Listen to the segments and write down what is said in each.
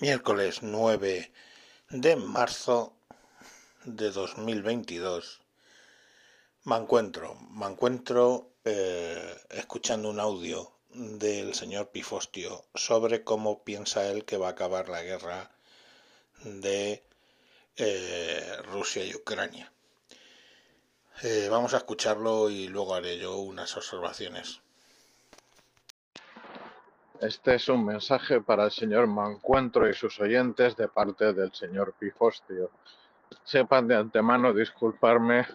Miércoles 9 de marzo de 2022 me encuentro, me encuentro eh, escuchando un audio del señor Pifostio sobre cómo piensa él que va a acabar la guerra de eh, Rusia y Ucrania. Eh, vamos a escucharlo y luego haré yo unas observaciones. Este es un mensaje para el señor Mancuentro y sus oyentes de parte del señor Pifostio. Sepan de antemano disculparme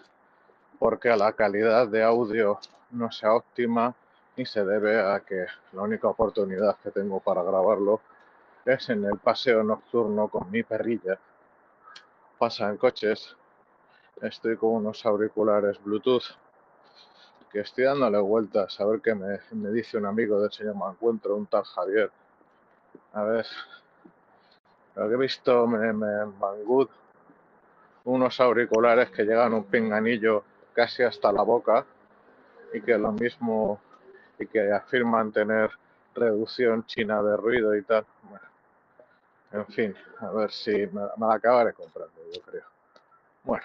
porque la calidad de audio no sea óptima y se debe a que la única oportunidad que tengo para grabarlo es en el paseo nocturno con mi perrilla. Pasan coches, estoy con unos auriculares Bluetooth que estoy dándole vueltas a ver qué me, dice un amigo del señor Mancuentro, un tal Javier. A ver, lo que he visto me, me Banggood, unos auriculares que llegan un pinganillo casi hasta la boca y que lo mismo y que afirman tener reducción china de ruido y tal. Bueno, en fin, a ver si me, me la acabaré comprando, yo creo. Bueno,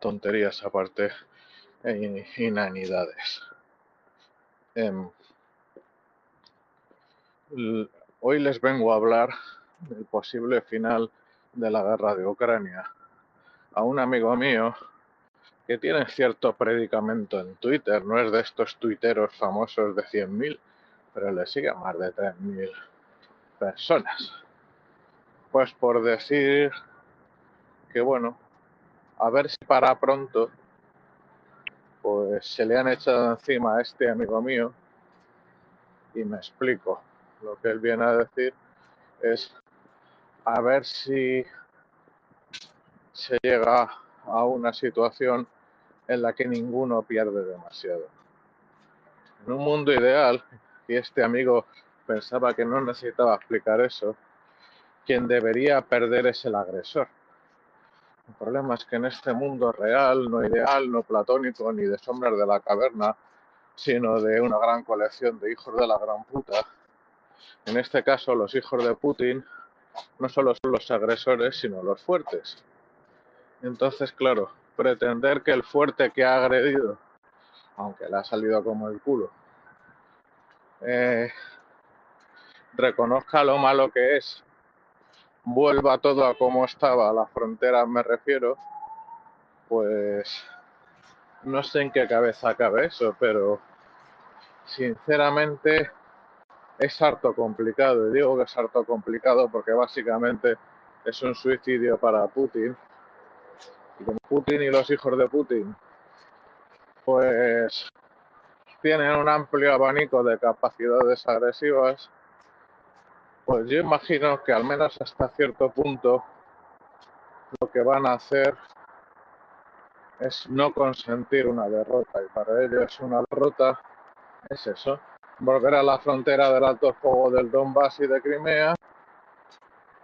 tonterías aparte inanidades. Em, hoy les vengo a hablar del posible final de la guerra de Ucrania. A un amigo mío que tiene cierto predicamento en Twitter, no es de estos tuiteros famosos de 100.000, pero le sigue a más de 3.000 personas. Pues por decir que bueno, a ver si para pronto pues se le han echado encima a este amigo mío y me explico. Lo que él viene a decir es a ver si se llega a una situación en la que ninguno pierde demasiado. En un mundo ideal, y este amigo pensaba que no necesitaba explicar eso, quien debería perder es el agresor el problema es que en este mundo real, no ideal, no platónico, ni de sombras de la caverna, sino de una gran colección de hijos de la gran puta, en este caso los hijos de Putin no solo son los agresores, sino los fuertes. Entonces, claro, pretender que el fuerte que ha agredido, aunque le ha salido como el culo, eh, reconozca lo malo que es vuelva todo a como estaba, a la frontera me refiero, pues no sé en qué cabeza cabe eso, pero sinceramente es harto complicado. Y digo que es harto complicado porque básicamente es un suicidio para Putin. Y como Putin y los hijos de Putin, pues tienen un amplio abanico de capacidades agresivas, pues yo imagino que al menos hasta cierto punto lo que van a hacer es no consentir una derrota y para ellos una derrota es eso, volver a la frontera del alto fuego del Donbass y de Crimea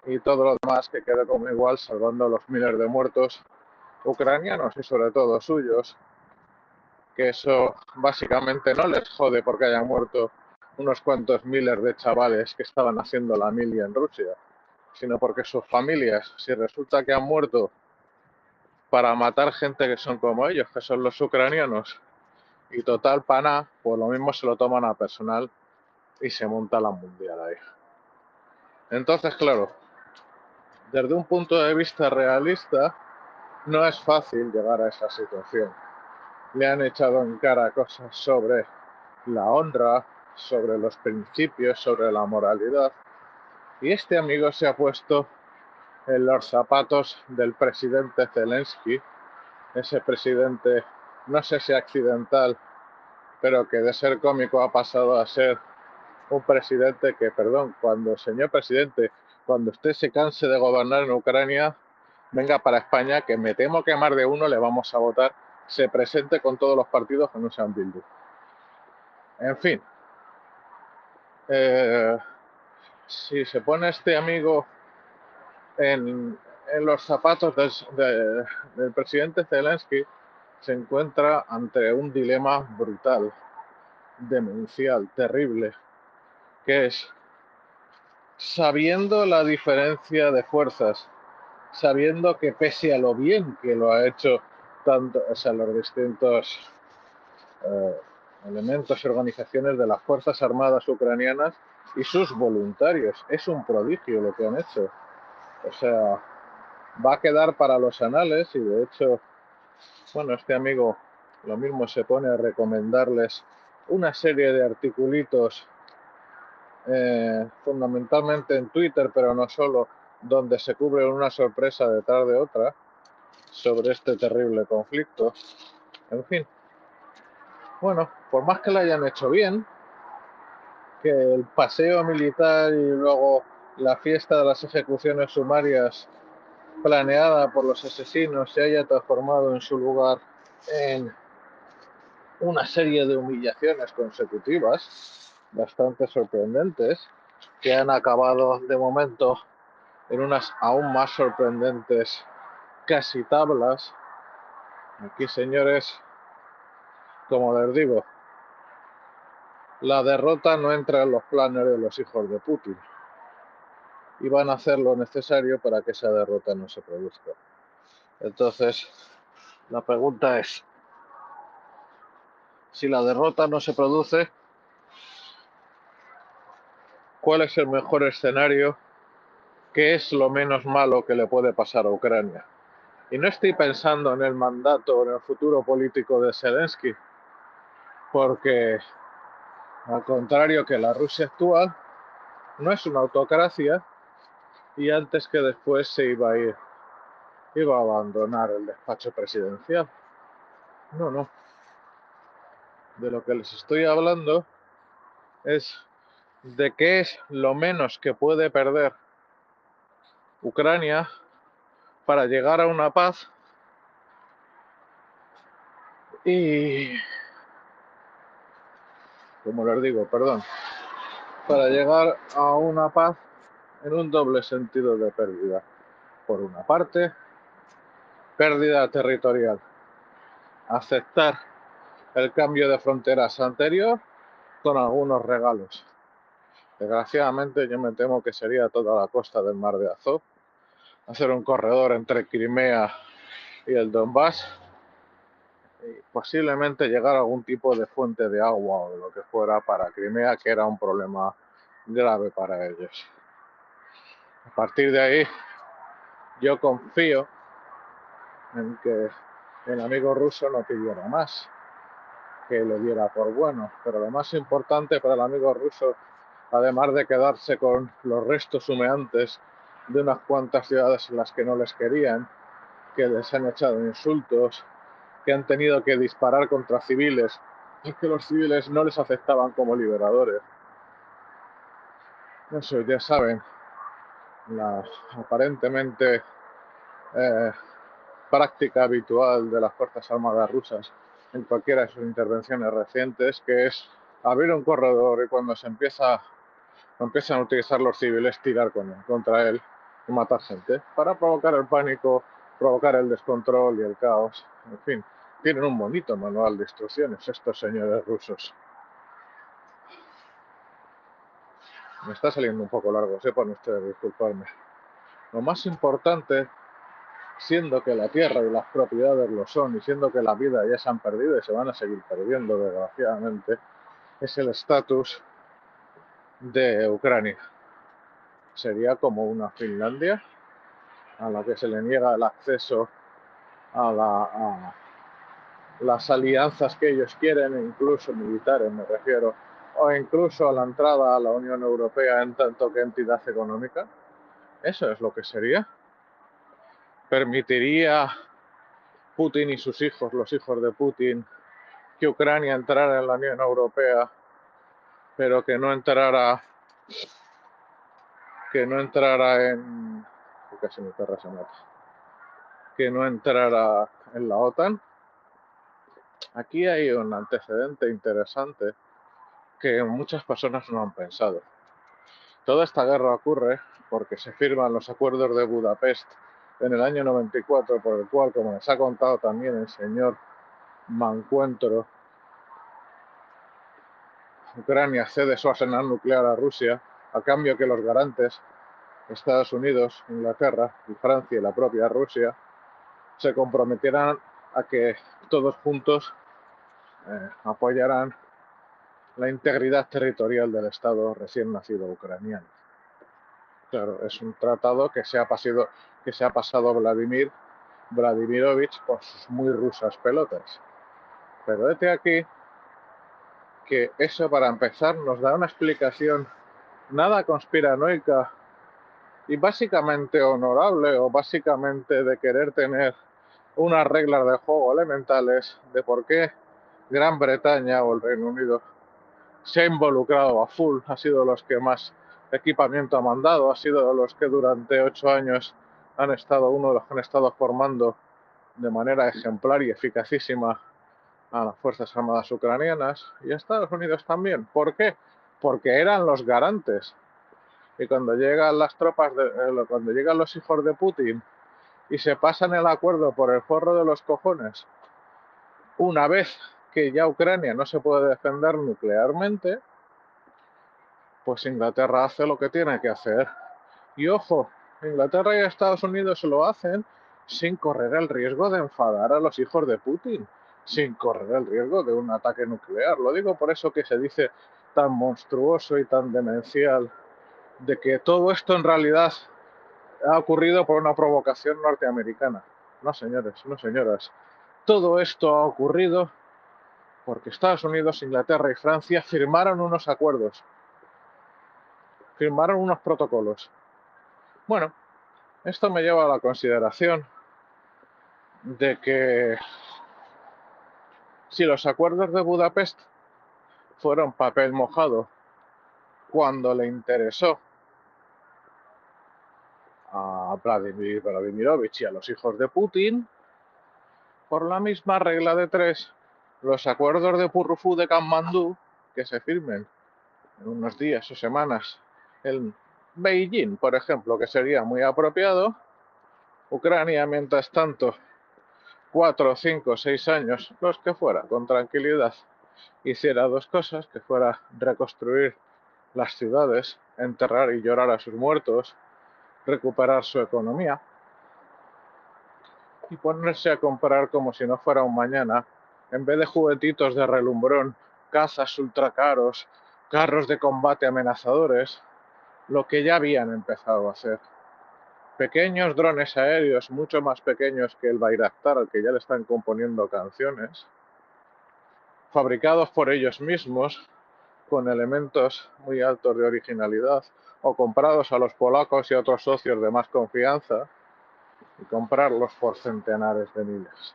y todo lo demás que quede como igual salvando los miles de muertos ucranianos y sobre todo suyos, que eso básicamente no les jode porque hayan muerto unos cuantos miles de chavales que estaban haciendo la milia en Rusia, sino porque sus familias, si resulta que han muerto para matar gente que son como ellos, que son los ucranianos, y total pana, pues lo mismo se lo toman a personal y se monta la mundial ahí. Entonces, claro, desde un punto de vista realista, no es fácil llegar a esa situación. Le han echado en cara cosas sobre la honra, sobre los principios, sobre la moralidad. Y este amigo se ha puesto en los zapatos del presidente Zelensky, ese presidente, no sé si accidental, pero que de ser cómico ha pasado a ser un presidente que, perdón, cuando, señor presidente, cuando usted se canse de gobernar en Ucrania, venga para España, que me temo que más de uno le vamos a votar, se presente con todos los partidos que no sean Bildu. En fin, eh, si se pone este amigo en, los zapatos del presidente Zelensky, se encuentra ante un dilema brutal, demencial, terrible, que es sabiendo la diferencia de fuerzas, sabiendo que pese a lo bien que lo ha hecho tanto, o los distintos eh, elementos y organizaciones de las Fuerzas Armadas ucranianas y sus voluntarios. Es un prodigio lo que han hecho. O sea, va a quedar para los anales y de hecho, bueno, este amigo lo mismo se pone a recomendarles una serie de articulitos, eh, fundamentalmente en Twitter, pero no solo, donde se cubre una sorpresa detrás de otra sobre este terrible conflicto. En fin, bueno, por más que lo hayan hecho bien, que el paseo militar y luego la fiesta de las ejecuciones sumarias planeada por los asesinos se haya transformado en su lugar en una serie de humillaciones consecutivas bastante sorprendentes que han acabado de momento en unas aún más sorprendentes casi tablas. Aquí, señores, como les digo, la derrota no entra en los planes de los hijos de Putin y van a hacer lo necesario para que esa derrota no se produzca. Entonces, la pregunta es, si la derrota no se produce, ¿cuál es el mejor escenario? ¿Qué es lo menos malo que le puede pasar a Ucrania? Y no estoy pensando en el mandato o en el futuro político de Zelensky, porque al contrario que la Rusia actual, no es una autocracia, y antes que después se iba a ir, iba a abandonar el despacho presidencial. No, no. De lo que les estoy hablando es de qué es lo menos que puede perder Ucrania para llegar a una paz y, como les digo, perdón, para llegar a una paz en un doble sentido de pérdida. Por una parte, pérdida territorial. Aceptar el cambio de fronteras anterior con algunos regalos. Desgraciadamente yo me temo que sería toda la costa del mar de Azov. Hacer un corredor entre Crimea y el Donbass. Y posiblemente llegar a algún tipo de fuente de agua o de lo que fuera para Crimea, que era un problema grave para ellos. A partir de ahí, yo confío en que el amigo ruso no pidiera más, que lo diera por bueno. Pero lo más importante para el amigo ruso, además de quedarse con los restos humeantes de unas cuantas ciudades en las que no les querían, que les han echado insultos, que han tenido que disparar contra civiles y que los civiles no les aceptaban como liberadores. Eso ya saben, la aparentemente eh, práctica habitual de las Fuerzas Armadas rusas en cualquiera de sus intervenciones recientes, que es abrir un corredor y cuando se empieza empiezan a utilizar los civiles tirar con contra él y matar gente para provocar el pánico, provocar el descontrol y el caos. En fin, tienen un bonito manual de instrucciones estos señores rusos. Me está saliendo un poco largo, sepan ustedes disculparme. Lo más importante, siendo que la tierra y las propiedades lo son, y siendo que la vida ya se han perdido y se van a seguir perdiendo, desgraciadamente, es el estatus de Ucrania. Sería como una Finlandia a la que se le niega el acceso a, la, las alianzas que ellos quieren, incluso militares me refiero, o incluso a la entrada a la Unión Europea en tanto que entidad económica. Eso es lo que sería. Permitiría Putin y sus hijos, los hijos de Putin, que Ucrania entrara en la Unión Europea, pero que no entrara que no entrara en casi mi perra se mata que no entrara en la OTAN. Aquí hay un antecedente interesante que muchas personas no han pensado. Toda esta guerra ocurre porque se firman los acuerdos de Budapest en el año 94, por el cual, como les ha contado también el señor Mancuentro, Ucrania cede su arsenal nuclear a Rusia a cambio que los garantes, Estados Unidos, Inglaterra y Francia y la propia Rusia, se comprometieran a que todos juntos eh, apoyaran la integridad territorial del Estado recién nacido ucraniano. Claro, es un tratado que se ha pasado, que se ha pasado Vladimir Vladimirovich por sus muy rusas pelotas. Pero este aquí que eso para empezar nos da una explicación nada conspiranoica y básicamente honorable o básicamente de querer tener unas reglas de juego elementales de por qué Gran Bretaña o el Reino Unido se ha involucrado a full, ha sido los que más equipamiento ha mandado, ha sido los que durante ocho años han estado, uno de los que han estado formando de manera ejemplar y eficacísima a las Fuerzas Armadas ucranianas y Estados Unidos también. ¿Por qué? Porque eran los garantes. Y cuando llegan las tropas, de, eh, cuando llegan los hijos de Putin y se pasan el acuerdo por el forro de los cojones, una vez que ya Ucrania no se puede defender nuclearmente, pues Inglaterra hace lo que tiene que hacer. Y ojo, Inglaterra y Estados Unidos lo hacen sin correr el riesgo de enfadar a los hijos de Putin sin correr el riesgo de un ataque nuclear. Lo digo por eso que se dice tan monstruoso y tan demencial de que todo esto en realidad ha ocurrido por una provocación norteamericana. No, señores, no, señoras. Todo esto ha ocurrido porque Estados Unidos, Inglaterra y Francia firmaron unos acuerdos, firmaron unos protocolos. Bueno, esto me lleva a la consideración de que si los acuerdos de Budapest fueron papel mojado cuando le interesó a Vladimir Vladimirovich y a los hijos de Putin, por la misma regla de tres, los acuerdos de Purrufú de Kanmandú que se firmen en unos días o semanas en Beijing, por ejemplo, que sería muy apropiado, Ucrania, mientras tanto, cuatro, cinco, seis años, los que fuera, con tranquilidad, hiciera dos cosas, que fuera reconstruir las ciudades, enterrar y llorar a sus muertos, recuperar su economía y ponerse a comprar como si no fuera un mañana, en vez de juguetitos de relumbrón, cazas ultracaros, carros de combate amenazadores, lo que ya habían empezado a hacer. Pequeños drones aéreos, mucho más pequeños que el Bayraktar, al que ya le están componiendo canciones, fabricados por ellos mismos, con elementos muy altos de originalidad, o comprados a los polacos y a otros socios de más confianza, y comprarlos por centenares de miles.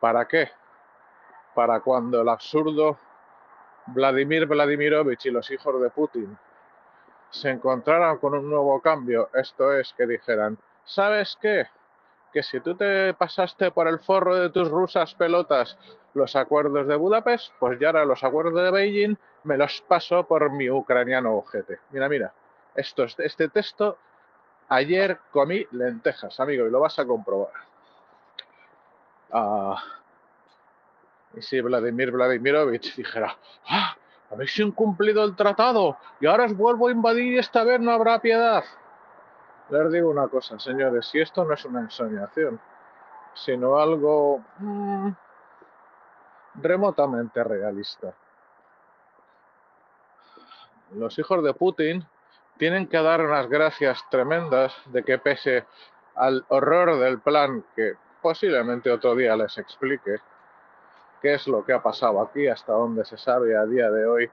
¿Para qué? Para cuando el absurdo Vladimir Vladimirovich y los hijos de Putin se encontraran con un nuevo cambio, esto es, que dijeran, ¿sabes qué? Que si tú te pasaste por el forro de tus rusas pelotas los acuerdos de Budapest, pues ya ahora los acuerdos de Beijing me los paso por mi ucraniano ojete. Mira, mira, esto, este texto, ayer comí lentejas, amigo, y lo vas a comprobar. Ah, y si Vladimir Vladimirovich dijera, ¡ah! habéis incumplido el tratado y ahora os vuelvo a invadir y esta vez no habrá piedad. Les digo una cosa, señores, si esto no es una ensoñación, sino algo mm, remotamente realista. Los hijos de Putin tienen que dar unas gracias tremendas de que pese al horror del plan que posiblemente otro día les explique, qué es lo que ha pasado aquí hasta donde se sabe a día de hoy,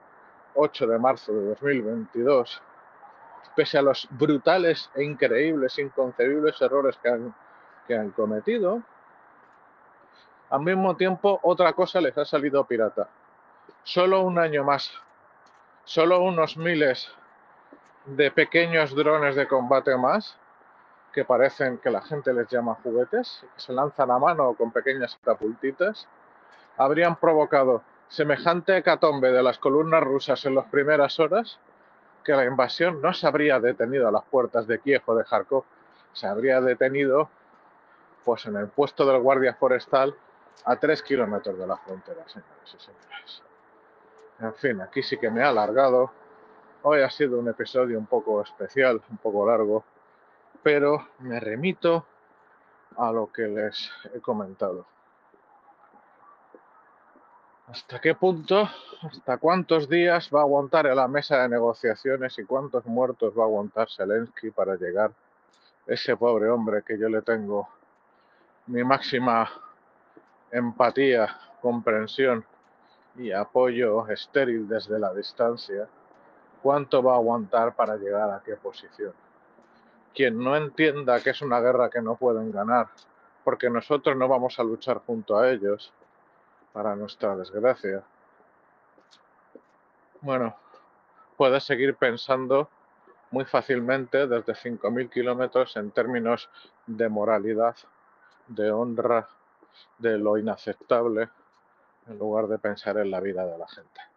8 de marzo de 2022, pese a los brutales e increíbles, inconcebibles errores que han, que han cometido, al mismo tiempo otra cosa les ha salido pirata. Solo un año más, solo unos miles de pequeños drones de combate más, que parecen que la gente les llama juguetes, que se lanzan a mano con pequeñas catapultitas, habrían provocado semejante hecatombe de las columnas rusas en las primeras horas que la invasión no se habría detenido a las puertas de Kiev o de Kharkov, se habría detenido pues en el puesto del guardia forestal a tres kilómetros de la frontera, señores y señores. En fin, aquí sí que me ha alargado. Hoy ha sido un episodio un poco especial, un poco largo, pero me remito a lo que les he comentado. ¿Hasta qué punto, hasta cuántos días va a aguantar en la mesa de negociaciones y cuántos muertos va a aguantar Zelensky para llegar ese pobre hombre que yo le tengo mi máxima empatía, comprensión y apoyo estéril desde la distancia? ¿Cuánto va a aguantar para llegar a qué posición? Quien no entienda que es una guerra que no pueden ganar, porque nosotros no vamos a luchar junto a ellos, para nuestra desgracia. Bueno, puedes seguir pensando muy fácilmente desde 5.000 kilómetros en términos de moralidad, de honra, de lo inaceptable, en lugar de pensar en la vida de la gente.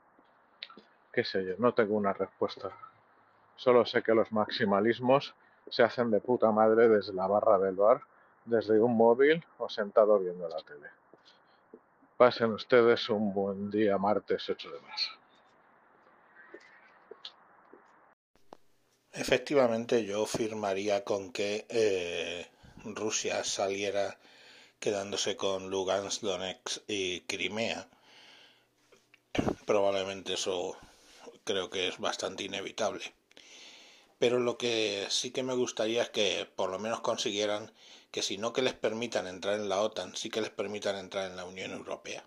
Qué sé yo, no tengo una respuesta. Solo sé que los maximalismos se hacen de puta madre desde la barra del bar, desde un móvil o sentado viendo la tele. Pasen ustedes un buen día martes 8 de marzo. Efectivamente, yo firmaría con que eh, Rusia saliera quedándose con Lugansk, Donetsk y Crimea. Probablemente eso creo que es bastante inevitable. Pero lo que sí que me gustaría es que por lo menos consiguieran que si no que les permitan entrar en la OTAN, sí que les permitan entrar en la Unión Europea.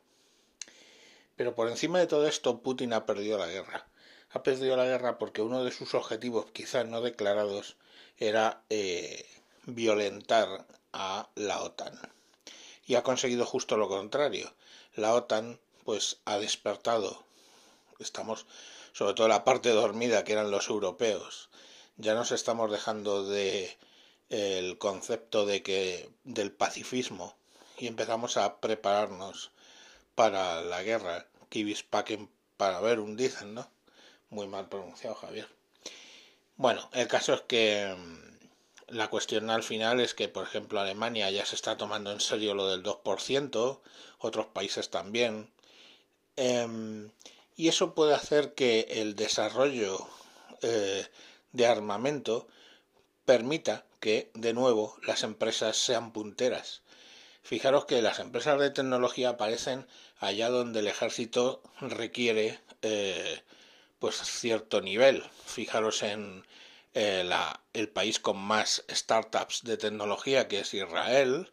Pero por encima de todo esto, Putin ha perdido la guerra. Ha perdido la guerra porque uno de sus objetivos, quizás no declarados, era eh, violentar a la OTAN. Y ha conseguido justo lo contrario. La OTAN, pues, ha despertado. Estamos, sobre todo la parte dormida que eran los europeos. Ya nos estamos dejando de el concepto de que del pacifismo y empezamos a prepararnos para la guerra. Kivispaken para ver un dicen, ¿no? Muy mal pronunciado, Javier. Bueno, el caso es que mm, la cuestión al final es que, por ejemplo, Alemania ya se está tomando en serio lo del 2%, otros países también. Em, y eso puede hacer que el desarrollo eh, de armamento permita que, de nuevo, las empresas sean punteras. Fijaros que las empresas de tecnología aparecen allá donde el ejército requiere eh, pues cierto nivel. Fijaros en eh, el país con más startups de tecnología que es Israel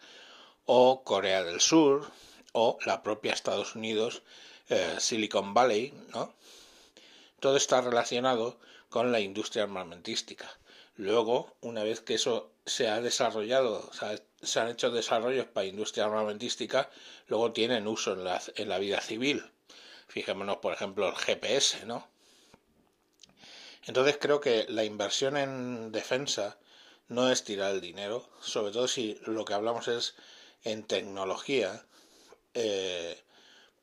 o Corea del Sur o la propia Estados Unidos, eh, Silicon Valley, ¿no? Todo está relacionado con la industria armamentística. Luego, una vez que eso se ha desarrollado, se han hecho desarrollos para industria armamentística, luego tienen uso en la, en la vida civil. Fijémonos, por ejemplo, el GPS, ¿no? Entonces creo que la inversión en defensa no es tirar el dinero, sobre todo si lo que hablamos es en tecnología. Eh,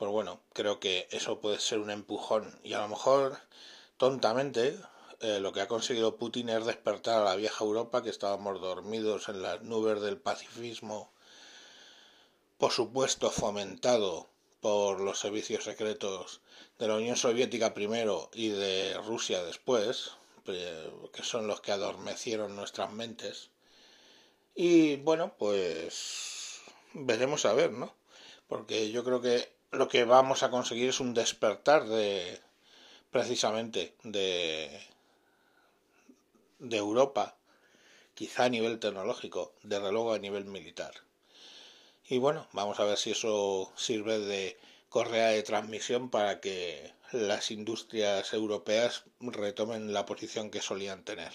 pues bueno, creo que eso puede ser un empujón y a lo mejor tontamente eh, lo que ha conseguido Putin es despertar a la vieja Europa, que estábamos dormidos en las nubes del pacifismo, por supuesto fomentado por los servicios secretos de la Unión Soviética primero y de Rusia después, que son los que adormecieron nuestras mentes. Y bueno, pues veremos a ver, ¿no? Porque yo creo que lo que vamos a conseguir es un despertar de precisamente de de Europa, quizá a nivel tecnológico, desde luego a nivel militar. Y bueno, vamos a ver si eso sirve de correa de transmisión para que las industrias europeas retomen la posición que solían tener.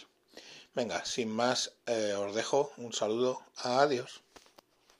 Venga, sin más, eh, os dejo un saludo. Adiós.